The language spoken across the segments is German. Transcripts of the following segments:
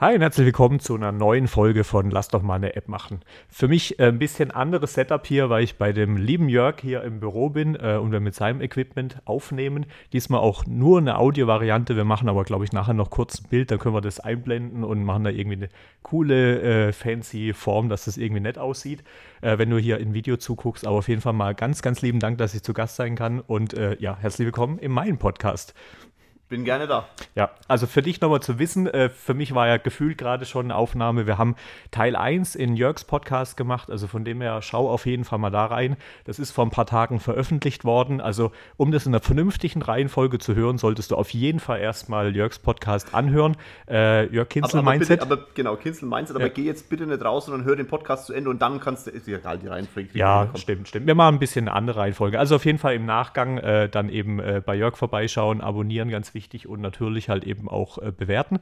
Hi und herzlich willkommen zu einer neuen Folge von Lass doch mal eine App machen. Für mich äh, ein bisschen anderes Setup hier, weil ich bei dem lieben Jörg hier im Büro bin äh, und wir mit seinem Equipment aufnehmen. Diesmal auch nur eine Audio-Variante. Wir machen aber, glaube ich, nachher noch kurz ein Bild, dann können wir das einblenden und machen da irgendwie eine coole, äh, fancy Form, dass das irgendwie nett aussieht, äh, wenn du hier im Video zuguckst. Aber auf jeden Fall mal ganz, ganz lieben Dank, dass ich zu Gast sein kann und äh, ja, herzlich willkommen in meinem Podcast. Bin gerne da. Ja, also für dich nochmal zu wissen, äh, für mich war ja gefühlt gerade schon eine Aufnahme. Wir haben Teil 1 in Jörgs Podcast gemacht, also von dem her schau auf jeden Fall mal da rein. Das ist vor ein paar Tagen veröffentlicht worden. Also, um das in einer vernünftigen Reihenfolge zu hören, solltest du auf jeden Fall erstmal Jörgs Podcast anhören. Äh, Jörg Kinzel aber, aber Mindset. Bitte, aber genau, Kinzel Mindset, aber Ja. geh jetzt bitte nicht raus, sondern hör den Podcast zu Ende und dann kannst du, ist egal, die Reihenfolge. Ja, stimmt, stimmt. Wir machen ein bisschen eine andere Reihenfolge. Also auf jeden Fall im Nachgang äh, dann eben äh, bei Jörg vorbeischauen, abonnieren, ganz wichtig und natürlich halt eben auch äh, bewerten.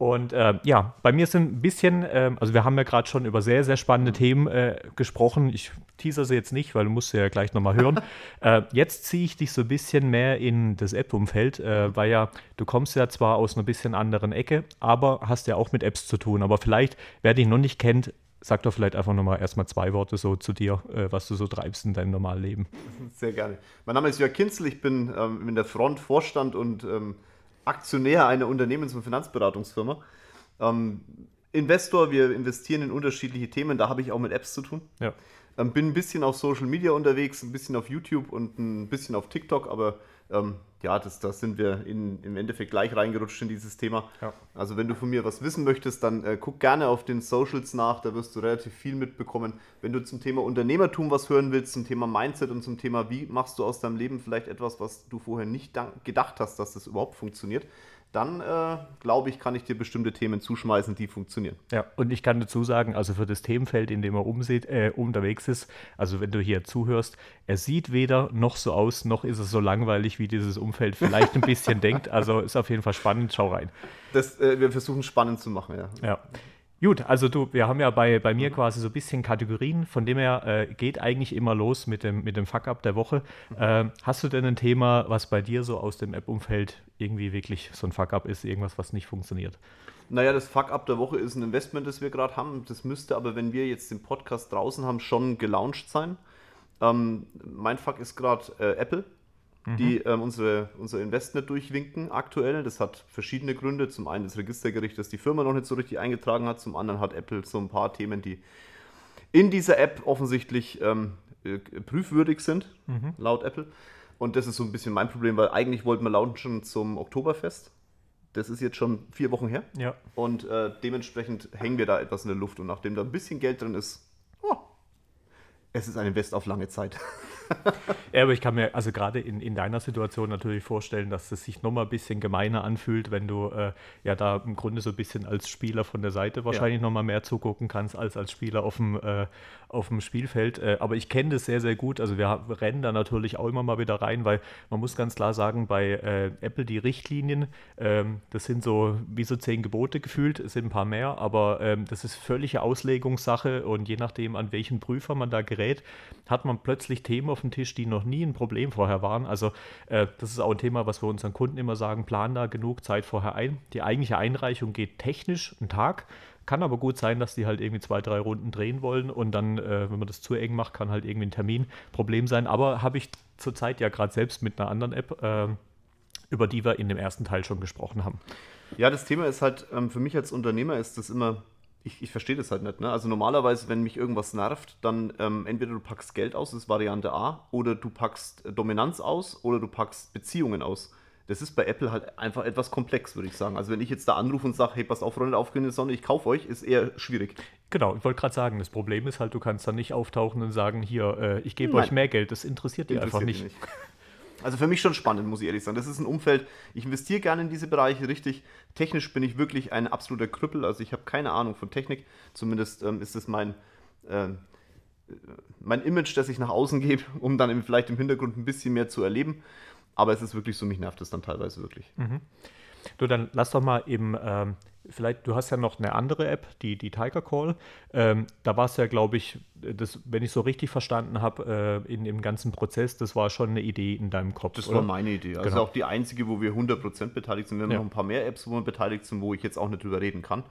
Und äh, ja, bei mir sind ein bisschen, ähm, also wir haben ja gerade schon über sehr, sehr spannende Themen äh, gesprochen. Ich teaser sie jetzt nicht, weil du musst sie ja gleich nochmal hören. äh, jetzt ziehe ich dich so ein bisschen mehr in das App-Umfeld, äh, weil ja, du kommst ja zwar aus einer bisschen anderen Ecke, aber hast ja auch mit Apps zu tun. Aber vielleicht, wer dich noch nicht kennt, sag doch vielleicht einfach nochmal erstmal zwei Worte so zu dir, äh, was du so treibst in deinem normalen Leben. Sehr gerne. Mein Name ist Jörg Kinzel, ich bin ähm, in der Front Vorstand und ähm, Aktionär einer Unternehmens- und Finanzberatungsfirma. Ähm, Investor, wir investieren in unterschiedliche Themen, da habe ich auch mit Apps zu tun. Ja. Ähm, bin ein bisschen auf Social Media unterwegs, ein bisschen auf YouTube und ein bisschen auf TikTok, aber ähm, ja, das, das sind wir in, im Endeffekt gleich reingerutscht in dieses Thema. Ja. Also wenn du von mir was wissen möchtest, dann äh, guck gerne auf den Socials nach, da wirst du relativ viel mitbekommen. Wenn du zum Thema Unternehmertum was hören willst, zum Thema Mindset und zum Thema, wie machst du aus deinem Leben vielleicht etwas, was du vorher nicht gedacht hast, dass das überhaupt funktioniert, dann äh, glaube ich, kann ich dir bestimmte Themen zuschmeißen, die funktionieren. Ja, und ich kann dazu sagen, also für das Themenfeld, in dem er umsieht, äh, unterwegs ist, also wenn du hier zuhörst, er sieht weder noch so aus, noch ist es so langweilig, wie dieses Umfeld vielleicht ein bisschen denkt. Also ist auf jeden Fall spannend, schau rein. Das, äh, wir versuchen spannend zu machen, ja. Ja. Gut, also du, wir haben ja bei, bei mir quasi so ein bisschen Kategorien, von dem her äh, geht eigentlich immer los mit dem, mit dem Fuck-up der Woche. Ähm, hast du denn ein Thema, was bei dir so aus dem App-Umfeld irgendwie wirklich so ein Fuck-up ist, irgendwas, was nicht funktioniert? Naja, das Fuck-up der Woche ist ein Investment, das wir gerade haben. Das müsste aber, wenn wir jetzt den Podcast draußen haben, schon gelauncht sein. Ähm, mein Fuck ist gerade äh, Apple, die ähm, unsere, unser Investment durchwinken aktuell. Das hat verschiedene Gründe. Zum einen das Registergericht, das die Firma noch nicht so richtig eingetragen hat. Zum anderen hat Apple so ein paar Themen, die in dieser App offensichtlich ähm, äh, prüfwürdig sind, laut Apple. Und das ist so ein bisschen mein Problem, weil eigentlich wollten wir launchen zum Oktoberfest. Das ist jetzt schon vier Wochen her. Ja. Und äh, dementsprechend hängen wir da etwas in der Luft. Und nachdem da ein bisschen Geld drin ist, oh, es ist ein Invest auf lange Zeit. Ja, aber ich kann mir also gerade in, in deiner Situation natürlich vorstellen, dass es sich nochmal ein bisschen gemeiner anfühlt, wenn du äh, ja da im Grunde so ein bisschen als Spieler von der Seite wahrscheinlich nochmal mehr zugucken kannst als als Spieler auf dem, äh, auf dem Spielfeld. Äh, aber ich kenne das sehr, sehr gut. Also wir rennen da natürlich auch immer mal wieder rein, weil man muss ganz klar sagen, bei äh, Apple die Richtlinien, ähm, das sind so wie so zehn Gebote gefühlt, es sind ein paar mehr, aber ähm, das ist völlige Auslegungssache und je nachdem, an welchen Prüfer man da gerät, hat man plötzlich Themen auf dem Tisch, die noch nie ein Problem vorher waren. Also äh, das ist auch ein Thema, was wir unseren Kunden immer sagen, plan da genug Zeit vorher ein. Die eigentliche Einreichung geht technisch einen Tag, kann aber gut sein, dass die halt irgendwie zwei, drei Runden drehen wollen und dann, äh, wenn man das zu eng macht, kann halt irgendwie ein Terminproblem sein. Aber habe ich zurzeit ja gerade selbst mit einer anderen App, äh, über die wir in dem ersten Teil schon gesprochen haben. Ja, das Thema ist halt, ähm, für mich als Unternehmer ist das immer, ich, ich verstehe das halt nicht. Ne? Also normalerweise, wenn mich irgendwas nervt, dann ähm, entweder du packst Geld aus, das ist Variante A, oder du packst äh, Dominanz aus, oder du packst Beziehungen aus. Das ist bei Apple halt einfach etwas komplex, würde ich sagen. Also wenn ich jetzt da anrufe und sage, hey, pass auf, Freunde, aufgehende Sonne, ich kaufe euch, ist eher schwierig. Genau, ich wollte gerade sagen, das Problem ist halt, du kannst dann nicht auftauchen und sagen, hier, äh, ich gebe euch mehr Geld. Das interessiert die einfach nicht. Die Also für mich schon spannend, muss ich ehrlich sagen. Das ist ein Umfeld, ich investiere gerne in diese Bereiche, richtig. Technisch bin ich wirklich ein absoluter Krüppel, also ich habe keine Ahnung von Technik. Zumindest ähm, ist es mein, äh, mein Image, das ich nach außen gebe, um dann eben vielleicht im Hintergrund ein bisschen mehr zu erleben. Aber es ist wirklich so, mich nervt es dann teilweise wirklich. Du, dann lass doch mal im, ähm, vielleicht, du hast ja noch eine andere App, die, die Tiger Call. Ähm, da war es ja, glaube ich, das, wenn ich so richtig verstanden habe, äh, in dem ganzen Prozess, das war schon eine Idee in deinem Kopf. Das oder? war meine Idee. Also genau. auch die einzige, wo wir 100% beteiligt sind. Wir haben ja. noch ein paar mehr Apps, wo wir beteiligt sind, wo ich jetzt auch nicht drüber reden kann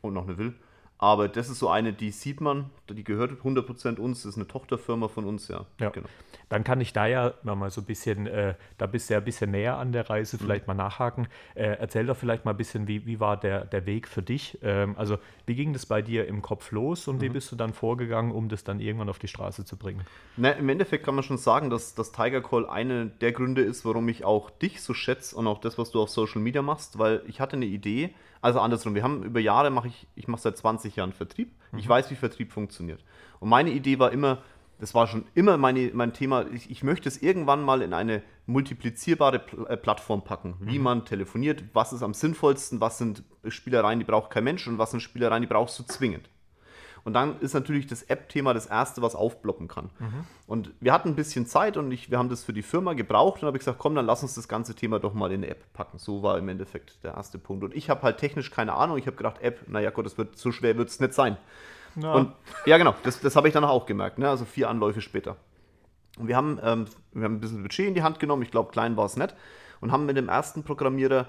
und noch nicht will. Aber das ist so eine, die sieht man, die gehört 100% uns, das ist eine Tochterfirma von uns, ja. ja. Genau. Dann kann ich da ja mal so ein bisschen, äh, da bist du ja ein bisschen näher an der Reise, vielleicht mhm. mal nachhaken. Äh, erzähl doch vielleicht mal ein bisschen, wie, wie war der, der Weg für dich? Ähm, also, wie ging das bei dir im Kopf los und mhm. wie bist du dann vorgegangen, um das dann irgendwann auf die Straße zu bringen? Na, Im Endeffekt kann man schon sagen, dass das Tiger Call eine der Gründe ist, warum ich auch dich so schätze und auch das, was du auf Social Media machst, weil ich hatte eine Idee, also andersrum, wir haben über Jahre, mache ich, ich mache seit 20 Jahren Vertrieb. Mhm. Ich weiß, wie Vertrieb funktioniert. Und meine Idee war immer, das war schon immer meine, mein Thema, ich, ich möchte es irgendwann mal in eine multiplizierbare Pl äh, Plattform packen, wie mhm. man telefoniert, was ist am sinnvollsten, was sind Spielereien, die braucht kein Mensch und was sind Spielereien, die brauchst du zwingend. Und dann ist natürlich das App-Thema das erste, was aufblocken kann. Mhm. Und wir hatten ein bisschen Zeit und ich, wir haben das für die Firma gebraucht und habe ich gesagt, komm, dann lass uns das ganze Thema doch mal in eine App packen. So war im Endeffekt der erste Punkt. Und ich habe halt technisch keine Ahnung. Ich habe gedacht, App, naja Gott, das wird so schwer wird es nicht sein. Ja. Und ja, genau, das, das habe ich dann auch gemerkt, ne? also vier Anläufe später. Und wir haben, ähm, wir haben ein bisschen Budget in die Hand genommen, ich glaube, klein war es nicht, und haben mit dem ersten Programmierer,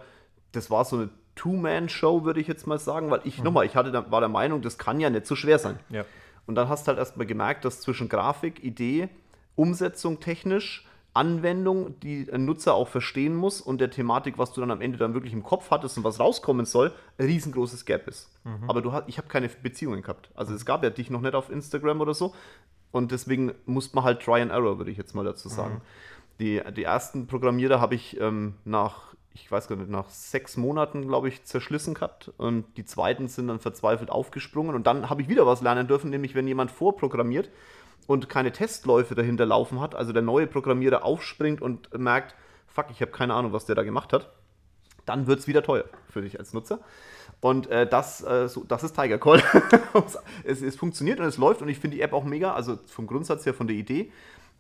das war so eine Two-Man-Show, würde ich jetzt mal sagen, weil ich, mhm. nochmal, ich hatte, war der Meinung, das kann ja nicht so schwer sein. Ja. Und dann hast du halt erstmal gemerkt, dass zwischen Grafik, Idee, Umsetzung technisch, Anwendung, die ein Nutzer auch verstehen muss und der Thematik, was du dann am Ende dann wirklich im Kopf hattest und was rauskommen soll, ein riesengroßes Gap ist. Mhm. Aber du hast, ich habe keine Beziehungen gehabt. Also es gab ja dich noch nicht auf Instagram oder so. Und deswegen muss man halt Try and Error, würde ich jetzt mal dazu sagen. Mhm. Die, die ersten Programmierer habe ich ähm, nach ich weiß gar nicht, nach sechs Monaten, glaube ich, zerschlissen gehabt. Und die zweiten sind dann verzweifelt aufgesprungen. Und dann habe ich wieder was lernen dürfen, nämlich wenn jemand vorprogrammiert und keine Testläufe dahinter laufen hat, also der neue Programmierer aufspringt und merkt, fuck, ich habe keine Ahnung, was der da gemacht hat, dann wird es wieder teuer für dich als Nutzer. Und äh, das, äh, so, das ist Tiger Call. es, es, funktioniert und es läuft und ich finde die App auch mega, also vom Grundsatz her, von der Idee.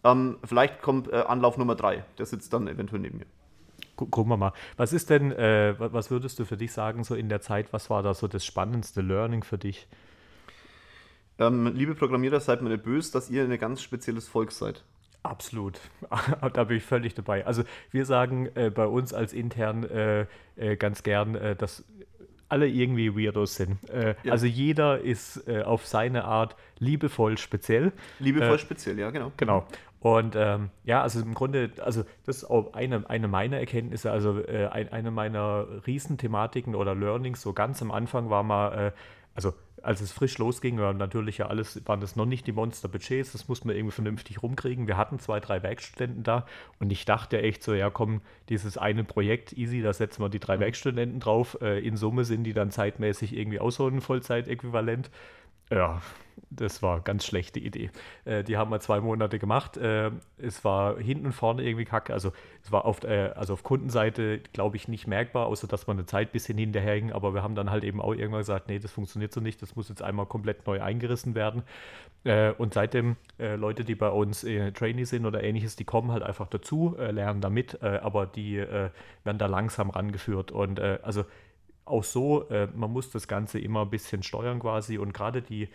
Ähm, vielleicht kommt äh, Anlauf Nummer drei, der sitzt dann eventuell neben mir gucken wir mal. Was ist denn, äh, was würdest du für dich sagen, so in der Zeit, was war da so das spannendste Learning für dich? Ähm, liebe Programmierer, seid mir nicht böse, dass ihr ein ganz spezielles Volk seid. Absolut. da bin ich völlig dabei. Also wir sagen äh, bei uns als intern äh, äh ganz gern, äh, dass alle irgendwie Weirdos sind. Äh, ja. Also jeder ist auf seine Art liebevoll speziell. Liebevoll speziell, ja, genau. Genau. Und ähm, ja, also im Grunde, also das ist auch eine, eine meiner Erkenntnisse, also äh, ein, eine meiner Riesenthematiken oder Learnings, so ganz am Anfang war mal, äh, also als es frisch losging, war natürlich ja alles, waren das noch nicht die Monster-Budgets, das mussten wir irgendwie vernünftig rumkriegen. Wir hatten zwei, drei Werkstudenten da und ich dachte echt so, ja komm, dieses eine Projekt, easy, da setzen wir die drei mhm. Werkstudenten drauf. Äh, in Summe sind die dann zeitmäßig irgendwie auch so ein Vollzeitäquivalent. Ja, das war eine ganz schlechte Idee. Äh, die haben wir zwei Monate gemacht. Äh, es war hinten und vorne irgendwie kacke. Also es war auf, äh, also auf Kundenseite, glaube ich, nicht merkbar, außer dass man eine Zeit ein bisschen hinterherhing. Aber wir haben dann halt eben auch irgendwann gesagt, nee, das funktioniert so nicht. Das muss jetzt einmal komplett neu eingerissen werden. Äh, und seitdem äh, Leute, die bei uns äh, Trainee sind oder ähnliches, die kommen halt einfach dazu, lernen da mit, aber die werden da langsam rangeführt. Und also auch so, man muss das Ganze immer ein bisschen steuern quasi und gerade die,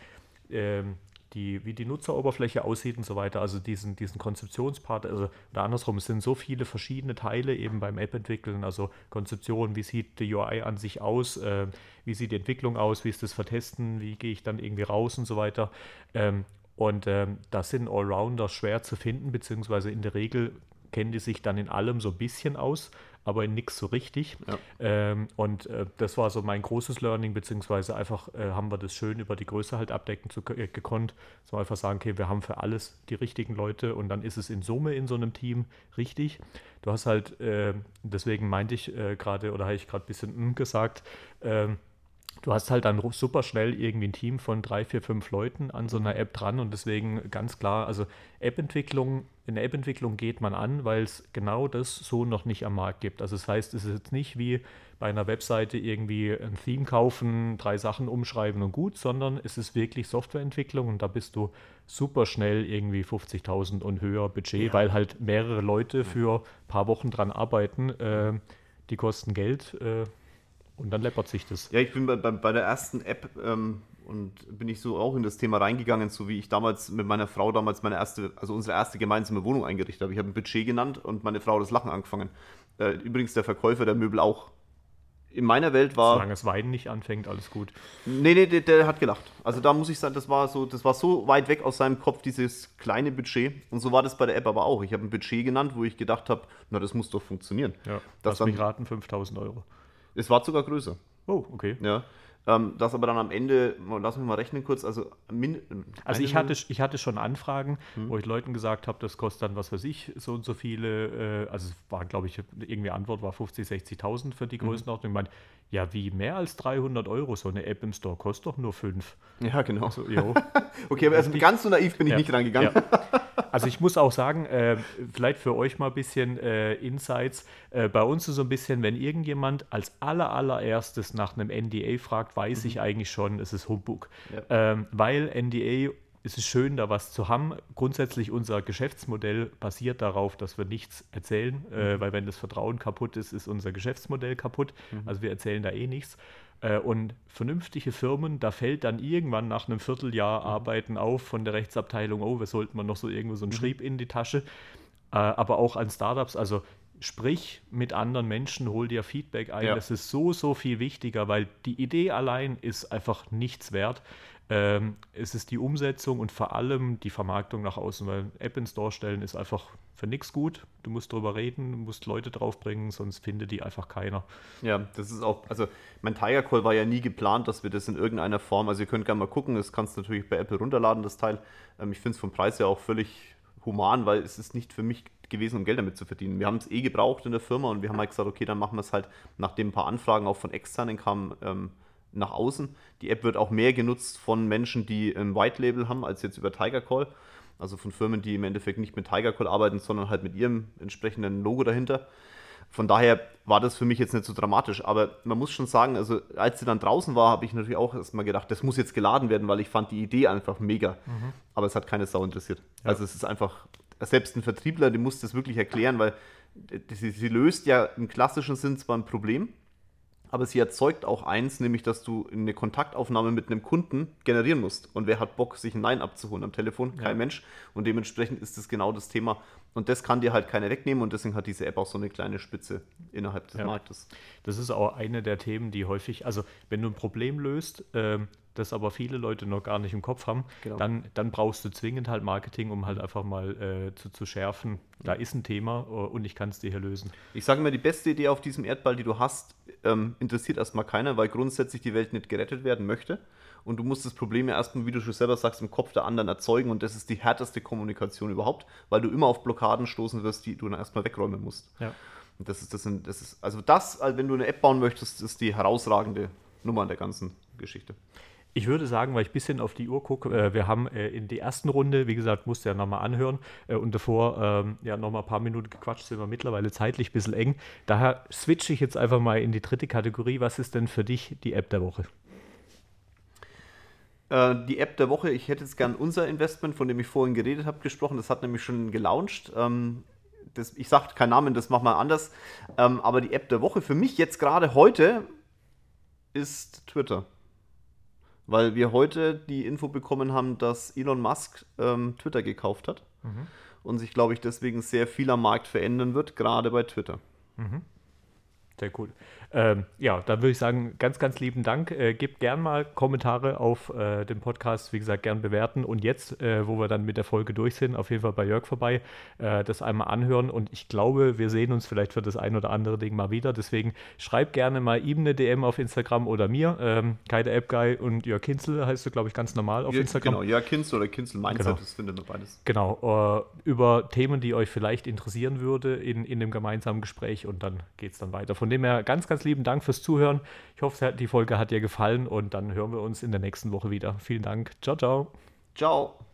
äh, die, wie die Nutzeroberfläche aussieht und so weiter, also diesen, diesen Konzeptionspart, also oder andersrum, es sind so viele verschiedene Teile eben beim App-Entwickeln, also Konzeption, wie sieht die UI an sich aus, äh, wie sieht die Entwicklung aus, wie ist das Vertesten, wie gehe ich dann irgendwie raus und so weiter. Ähm, und ähm, das sind Allrounder schwer zu finden, beziehungsweise in der Regel kennen die sich dann in allem so ein bisschen aus aber in nichts so richtig. Ja. Ähm, und äh, das war so mein großes Learning, beziehungsweise einfach äh, haben wir das schön über die Größe halt abdecken zu, äh, gekonnt. So einfach sagen, okay, wir haben für alles die richtigen Leute und dann ist es in Summe in so einem Team richtig. Du hast halt, äh, deswegen meinte ich äh, gerade, oder habe ich gerade ein bisschen mm gesagt, ähm, du hast halt dann super schnell irgendwie ein Team von drei, vier, fünf Leuten an so einer App dran und deswegen ganz klar, also App-Entwicklung, in der App-Entwicklung geht man an, weil es genau das so noch nicht am Markt gibt. Also das heißt, es ist jetzt nicht wie bei einer Webseite irgendwie ein Theme kaufen, drei Sachen umschreiben und gut, sondern es ist wirklich Softwareentwicklung und da bist du super schnell irgendwie 50.000 und höher Budget, ja. weil halt mehrere Leute für ein paar Wochen dran arbeiten, äh, die kosten Geld. Äh, Und dann läppert sich das. Ja, ich bin bei, bei, bei der ersten App ähm, und bin ich so auch in das Thema reingegangen, so wie ich damals mit meiner Frau damals meine erste, also unsere erste gemeinsame Wohnung eingerichtet habe. Ich habe ein Budget genannt und meine Frau hat das Lachen angefangen. Äh, übrigens der Verkäufer der Möbel auch. In meiner Welt war. Solange das Weinen nicht anfängt, alles gut. Nee, nee, der, der, hat gelacht. Also da muss ich sagen, das war so, das war so weit weg aus seinem Kopf, dieses kleine Budget. Und so war das bei der App aber auch. Ich habe ein Budget genannt, wo ich gedacht habe, na, das muss doch funktionieren. Ja, das lass mich raten, 5000 Euro. Es war sogar größer. Oh, okay. Ja. Ähm, das aber dann am Ende, lass mich mal rechnen kurz, also min, Also ich hatte, ich hatte schon Anfragen, hm. wo ich Leuten gesagt habe, das kostet dann, was weiß ich, so und so viele, äh, also es war, glaube ich, irgendwie Antwort war 50, 60.000 für die hm. Größenordnung. Mhm. Ich meine, ja, wie mehr als 300 Euro, so eine App im Store kostet doch nur 5. Ja, genau. Also, okay, aber also ganz so naiv bin ich ja. nicht rangegangen. Ja. Also ich muss auch sagen, äh, vielleicht für euch mal ein bisschen äh, Insights. Äh, bei uns ist so ein bisschen, wenn irgendjemand als aller, allererstes nach einem NDA fragt, weiß mhm. ich eigentlich schon, es ist Humbug. Ja. Ähm, weil NDA es ist schön, da was zu haben. Grundsätzlich unser Geschäftsmodell basiert darauf, dass wir nichts erzählen, äh, mhm. äh, weil wenn das Vertrauen kaputt ist, ist unser Geschäftsmodell kaputt. Mhm. Also wir erzählen da eh nichts. Äh, und vernünftige Firmen, da fällt dann irgendwann nach einem Vierteljahr mhm. Arbeiten auf von der Rechtsabteilung, oh, wir sollten mal noch so irgendwo so einen mhm. Schrieb in die Tasche. Äh, aber auch an Startups, also sprich mit anderen Menschen, hol dir Feedback ein. Ja. Das ist so, so viel wichtiger, weil die Idee allein ist einfach nichts wert. Ähm, es ist die Umsetzung und vor allem die Vermarktung nach außen, weil App in Store stellen ist einfach für nichts gut. Du musst drüber reden, du musst Leute draufbringen, sonst findet die einfach keiner. Ja, das ist auch, also mein Tiger Call war ja nie geplant, dass wir das in irgendeiner Form, also ihr könnt gerne mal gucken, das kannst du natürlich bei Apple runterladen, das Teil. Ähm, ich finde es vom Preis ja auch völlig human, weil es ist nicht für mich gewesen, um Geld damit zu verdienen. Wir haben es eh gebraucht in der Firma und wir haben halt gesagt, okay, dann machen wir es halt, nachdem ein paar Anfragen auch von externen kamen, ähm, nach außen. Die App wird auch mehr genutzt von Menschen, die ein White Label haben, als jetzt über Tiger Call. Also von Firmen, die im Endeffekt nicht mit Tiger Call arbeiten, sondern halt mit ihrem entsprechenden Logo dahinter. Von daher war das für mich jetzt nicht so dramatisch. Aber man muss schon sagen, also als sie dann draußen war, habe ich natürlich auch erstmal gedacht, das muss jetzt geladen werden, weil ich fand die Idee einfach mega. Mhm. Aber es hat keine Sau interessiert. Ja. Also es ist einfach, selbst ein Vertriebler, die muss das wirklich erklären, weil sie, sie löst ja im klassischen Sinn zwar ein Problem, aber sie erzeugt auch eins, nämlich dass du eine Kontaktaufnahme mit einem Kunden generieren musst. Und wer hat Bock, sich ein Nein abzuholen am Telefon? Kein ja. Mensch. Und dementsprechend ist das genau das Thema. Und das kann dir halt keiner wegnehmen und deswegen hat diese App auch so eine kleine Spitze innerhalb des ja. Marktes. Das ist auch eine der Themen, die häufig, also wenn du ein Problem löst, ähm, das aber viele Leute noch gar nicht im Kopf haben, genau. dann, dann brauchst du zwingend halt Marketing, um halt einfach mal äh, zu, zu schärfen, da ist ein Thema uh, und ich kann es dir hier lösen. Ich sage immer, die beste Idee auf diesem Erdball, die du hast, ähm, interessiert erstmal keiner, weil grundsätzlich die Welt nicht gerettet werden möchte. Und du musst das Problem ja erstmal, wie du schon selber sagst, im Kopf der anderen erzeugen. Und das ist die härteste Kommunikation überhaupt, weil du immer auf Blockaden stoßen wirst, die du dann erstmal wegräumen musst. Ja. Und das ist, das, sind, das ist, also das, wenn du eine App bauen möchtest, ist die herausragende Nummer an der ganzen Geschichte. Ich würde sagen, weil ich ein bisschen auf die Uhr gucke, äh, wir haben äh, in der ersten Runde, wie gesagt, musste ja nochmal anhören äh, und davor ähm, ja nochmal ein paar Minuten gequatscht, sind wir mittlerweile zeitlich ein bisschen eng. Daher switche ich jetzt einfach mal in die dritte Kategorie. Was ist denn für dich die App der Woche? Die App der Woche, ich hätte jetzt gern unser Investment, von dem ich vorhin geredet habe, gesprochen. Das hat nämlich schon gelauncht. Ähm, das, ich sage keinen Namen, das machen wir anders. Ähm, aber die App der Woche für mich jetzt gerade heute ist Twitter weil wir heute die Info bekommen haben, dass Elon Musk ähm, Twitter gekauft hat mhm. und sich, glaube ich, deswegen sehr viel am Markt verändern wird, gerade bei Twitter. Mhm. Sehr cool. Ähm, ja, dann würde ich sagen, ganz, ganz lieben Dank. Äh, gebt gern mal Kommentare auf äh, dem Podcast, wie gesagt, gern bewerten. Und jetzt, äh, wo wir dann mit der Folge durch sind, auf jeden Fall bei Jörg vorbei, äh, das einmal anhören. Und ich glaube, wir sehen uns vielleicht für das ein oder andere Ding mal wieder. Deswegen schreibt gerne mal ihm eine DM auf Instagram oder mir. Ähm, Keine App Guy und Jörg Kinzel heißt du, glaube ich, ganz normal auf ja, Instagram. Genau, Jörg Kinzel oder Kinzel Mindset, genau. das findet man beides. Genau, äh, über Themen, die euch vielleicht interessieren würde in, in dem gemeinsamen Gespräch. Und dann geht es dann weiter. Von dem her ganz, ganz lieben Dank fürs Zuhören. Ich hoffe, die Folge hat dir gefallen und dann hören wir uns in der nächsten Woche wieder. Vielen Dank. Ciao, ciao. Ciao.